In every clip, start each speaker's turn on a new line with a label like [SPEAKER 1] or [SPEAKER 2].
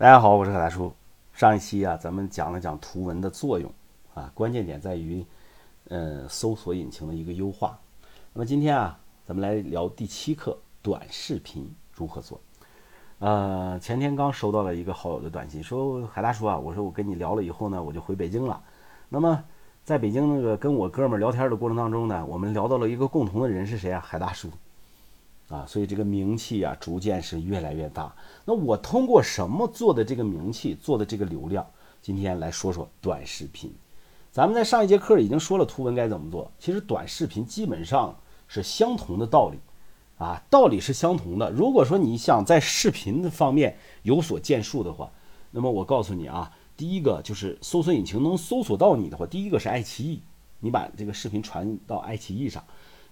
[SPEAKER 1] 大家好，我是海大叔。上一期啊，咱们讲了讲图文的作用啊，关键点在于，呃，搜索引擎的一个优化。那么今天啊，咱们来聊第七课短视频如何做。呃，前天刚收到了一个好友的短信，说海大叔啊，我说我跟你聊了以后呢，我就回北京了。那么在北京那个跟我哥们聊天的过程当中呢，我们聊到了一个共同的人是谁啊？海大叔。啊，所以这个名气啊，逐渐是越来越大。那我通过什么做的这个名气，做的这个流量？今天来说说短视频。咱们在上一节课已经说了图文该怎么做，其实短视频基本上是相同的道理，啊，道理是相同的。如果说你想在视频的方面有所建树的话，那么我告诉你啊，第一个就是搜索引擎能搜索到你的话，第一个是爱奇艺，你把这个视频传到爱奇艺上；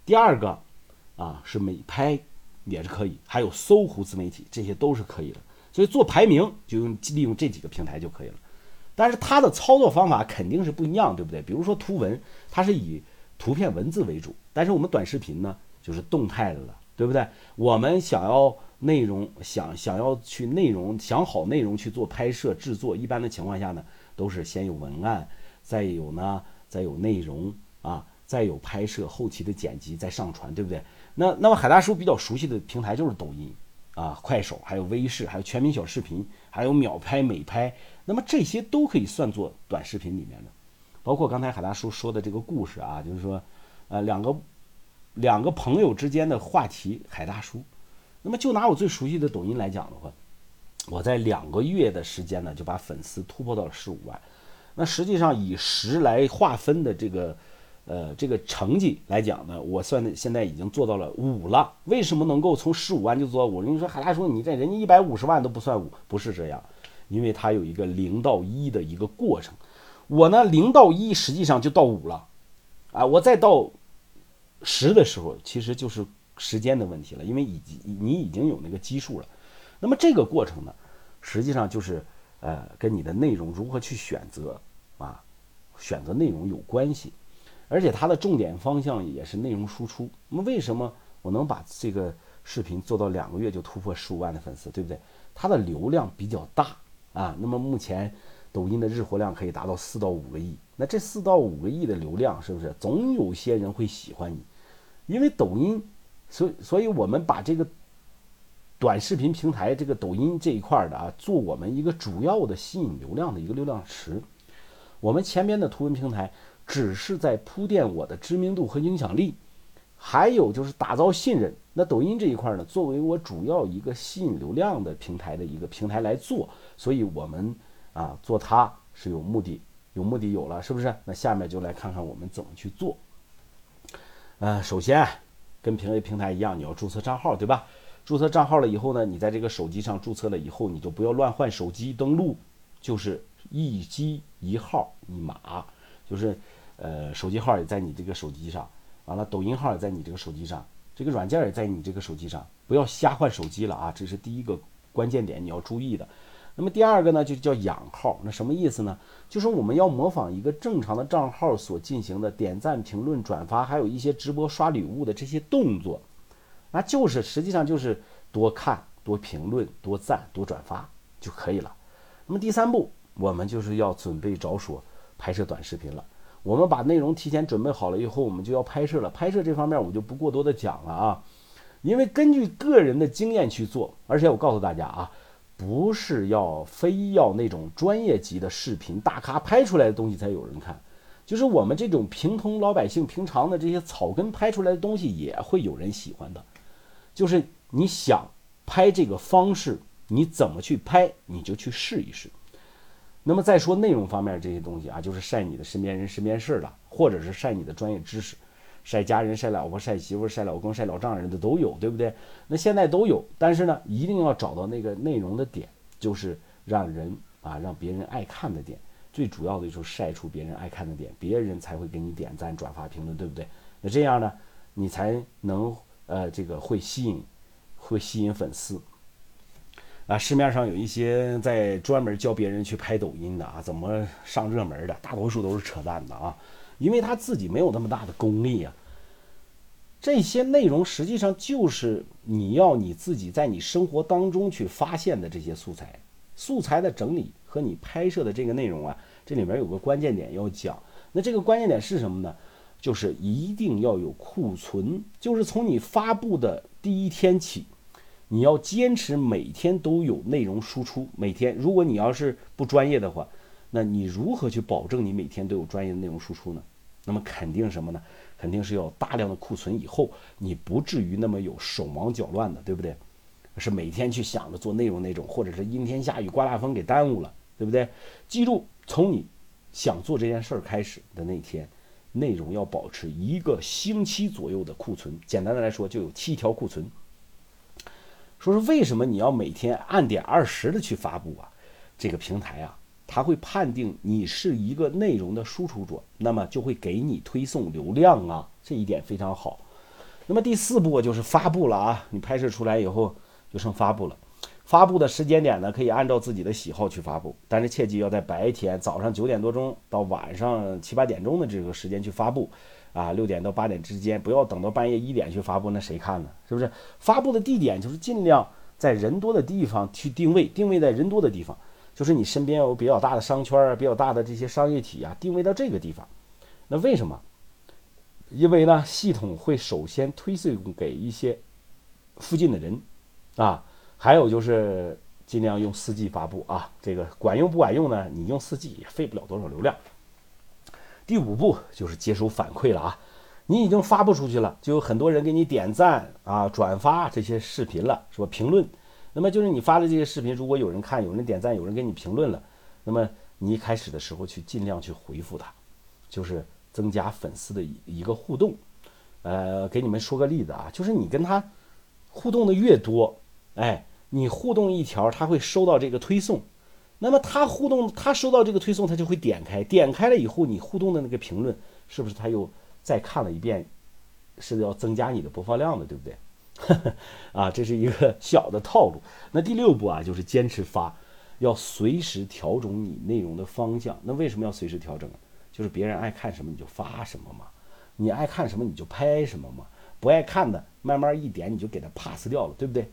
[SPEAKER 1] 第二个。啊，是美拍也是可以，还有搜狐自媒体，这些都是可以的。所以做排名就用利用这几个平台就可以了。但是它的操作方法肯定是不一样，对不对？比如说图文，它是以图片文字为主，但是我们短视频呢，就是动态的了，对不对？我们想要内容，想想要去内容，想好内容去做拍摄制作，一般的情况下呢，都是先有文案，再有呢，再有内容啊，再有拍摄后期的剪辑，再上传，对不对？那那么海大叔比较熟悉的平台就是抖音啊、快手，还有微视，还有全民小视频，还有秒拍、美拍。那么这些都可以算作短视频里面的，包括刚才海大叔说的这个故事啊，就是说，呃，两个两个朋友之间的话题，海大叔。那么就拿我最熟悉的抖音来讲的话，我在两个月的时间呢，就把粉丝突破到了十五万。那实际上以十来划分的这个。呃，这个成绩来讲呢，我算的现在已经做到了五了。为什么能够从十五万就做到五？你说海大叔，你这人家一百五十万都不算五，不是这样，因为它有一个零到一的一个过程。我呢，零到一实际上就到五了，啊，我再到十的时候，其实就是时间的问题了，因为已经你已经有那个基数了。那么这个过程呢，实际上就是呃，跟你的内容如何去选择啊，选择内容有关系。而且它的重点方向也是内容输出。那么为什么我能把这个视频做到两个月就突破十五万的粉丝，对不对？它的流量比较大啊。那么目前抖音的日活量可以达到四到五个亿。那这四到五个亿的流量，是不是总有些人会喜欢你？因为抖音，所以所以我们把这个短视频平台这个抖音这一块的啊，做我们一个主要的吸引流量的一个流量池。我们前边的图文平台。只是在铺垫我的知名度和影响力，还有就是打造信任。那抖音这一块呢，作为我主要一个吸引流量的平台的一个平台来做，所以我们啊做它是有目的，有目的有了，是不是？那下面就来看看我们怎么去做。呃，首先跟平 A 平台一样，你要注册账号，对吧？注册账号了以后呢，你在这个手机上注册了以后，你就不要乱换手机登录，就是一机一号一码，就是。呃，手机号也在你这个手机上，完了，抖音号也在你这个手机上，这个软件也在你这个手机上，不要瞎换手机了啊！这是第一个关键点，你要注意的。那么第二个呢，就叫养号，那什么意思呢？就是我们要模仿一个正常的账号所进行的点赞、评论、转发，还有一些直播刷礼物的这些动作，那就是实际上就是多看、多评论、多赞、多转发就可以了。那么第三步，我们就是要准备着手拍摄短视频了。我们把内容提前准备好了以后，我们就要拍摄了。拍摄这方面我就不过多的讲了啊，因为根据个人的经验去做。而且我告诉大家啊，不是要非要那种专业级的视频大咖拍出来的东西才有人看，就是我们这种平头老百姓平常的这些草根拍出来的东西也会有人喜欢的。就是你想拍这个方式，你怎么去拍，你就去试一试。那么再说内容方面这些东西啊，就是晒你的身边人、身边事儿了，或者是晒你的专业知识，晒家人、晒老婆、晒媳妇、晒老公、晒老丈人的都有，对不对？那现在都有，但是呢，一定要找到那个内容的点，就是让人啊，让别人爱看的点。最主要的就是晒出别人爱看的点，别人才会给你点赞、转发、评论，对不对？那这样呢，你才能呃，这个会吸引，会吸引粉丝。啊，市面上有一些在专门教别人去拍抖音的啊，怎么上热门的，大多数都是扯淡的啊，因为他自己没有那么大的功力啊。这些内容实际上就是你要你自己在你生活当中去发现的这些素材素材的整理和你拍摄的这个内容啊，这里面有个关键点要讲。那这个关键点是什么呢？就是一定要有库存，就是从你发布的第一天起，你要坚持每天都有内容输出。每天，如果你要是不专业的话，那你如何去保证你每天都有专业的内容输出呢？那么肯定什么呢？肯定是要大量的库存，以后你不至于那么有手忙脚乱的，对不对？是每天去想着做内容那种，或者是阴天下雨刮大风给耽误了，对不对？记住，从你想做这件事儿开始的那天，内容要保持一个星期左右的库存。简单的来说，就有七条库存。说是为什么你要每天按点二十的去发布啊？这个平台啊。它会判定你是一个内容的输出者，那么就会给你推送流量啊，这一点非常好。那么第四步就是发布了啊，你拍摄出来以后就剩发布了。发布的时间点呢，可以按照自己的喜好去发布，但是切记要在白天早上九点多钟到晚上七八点钟的这个时间去发布，啊，六点到八点之间，不要等到半夜一点去发布，那谁看呢？是不是？发布的地点就是尽量在人多的地方去定位，定位在人多的地方。就是你身边有比较大的商圈儿、比较大的这些商业体啊，定位到这个地方，那为什么？因为呢，系统会首先推送给一些附近的人，啊，还有就是尽量用四 G 发布啊，这个管用不管用呢？你用四 G 也费不了多少流量。第五步就是接收反馈了啊，你已经发布出去了，就有很多人给你点赞啊、转发这些视频了，是吧？评论。那么就是你发的这些视频，如果有人看、有人点赞、有人给你评论了，那么你一开始的时候去尽量去回复他，就是增加粉丝的一个互动。呃，给你们说个例子啊，就是你跟他互动的越多，哎，你互动一条，他会收到这个推送，那么他互动，他收到这个推送，他就会点开，点开了以后，你互动的那个评论，是不是他又再看了一遍，是要增加你的播放量的，对不对？啊，这是一个小的套路。那第六步啊，就是坚持发，要随时调整你内容的方向。那为什么要随时调整？就是别人爱看什么你就发什么嘛，你爱看什么你就拍什么嘛，不爱看的慢慢一点你就给它 pass 掉了，对不对？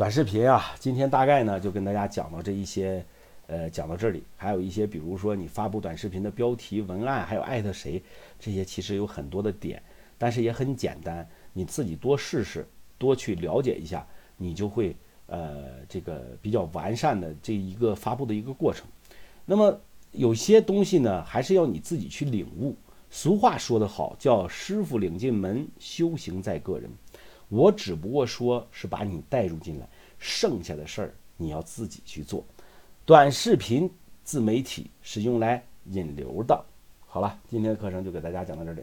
[SPEAKER 1] 短视频啊，今天大概呢就跟大家讲到这一些，呃，讲到这里，还有一些比如说你发布短视频的标题、文案，还有艾特谁，这些其实有很多的点，但是也很简单。你自己多试试，多去了解一下，你就会呃这个比较完善的这一个发布的一个过程。那么有些东西呢，还是要你自己去领悟。俗话说得好，叫师傅领进门，修行在个人。我只不过说是把你带入进来，剩下的事儿你要自己去做。短视频自媒体是用来引流的。好了，今天的课程就给大家讲到这里。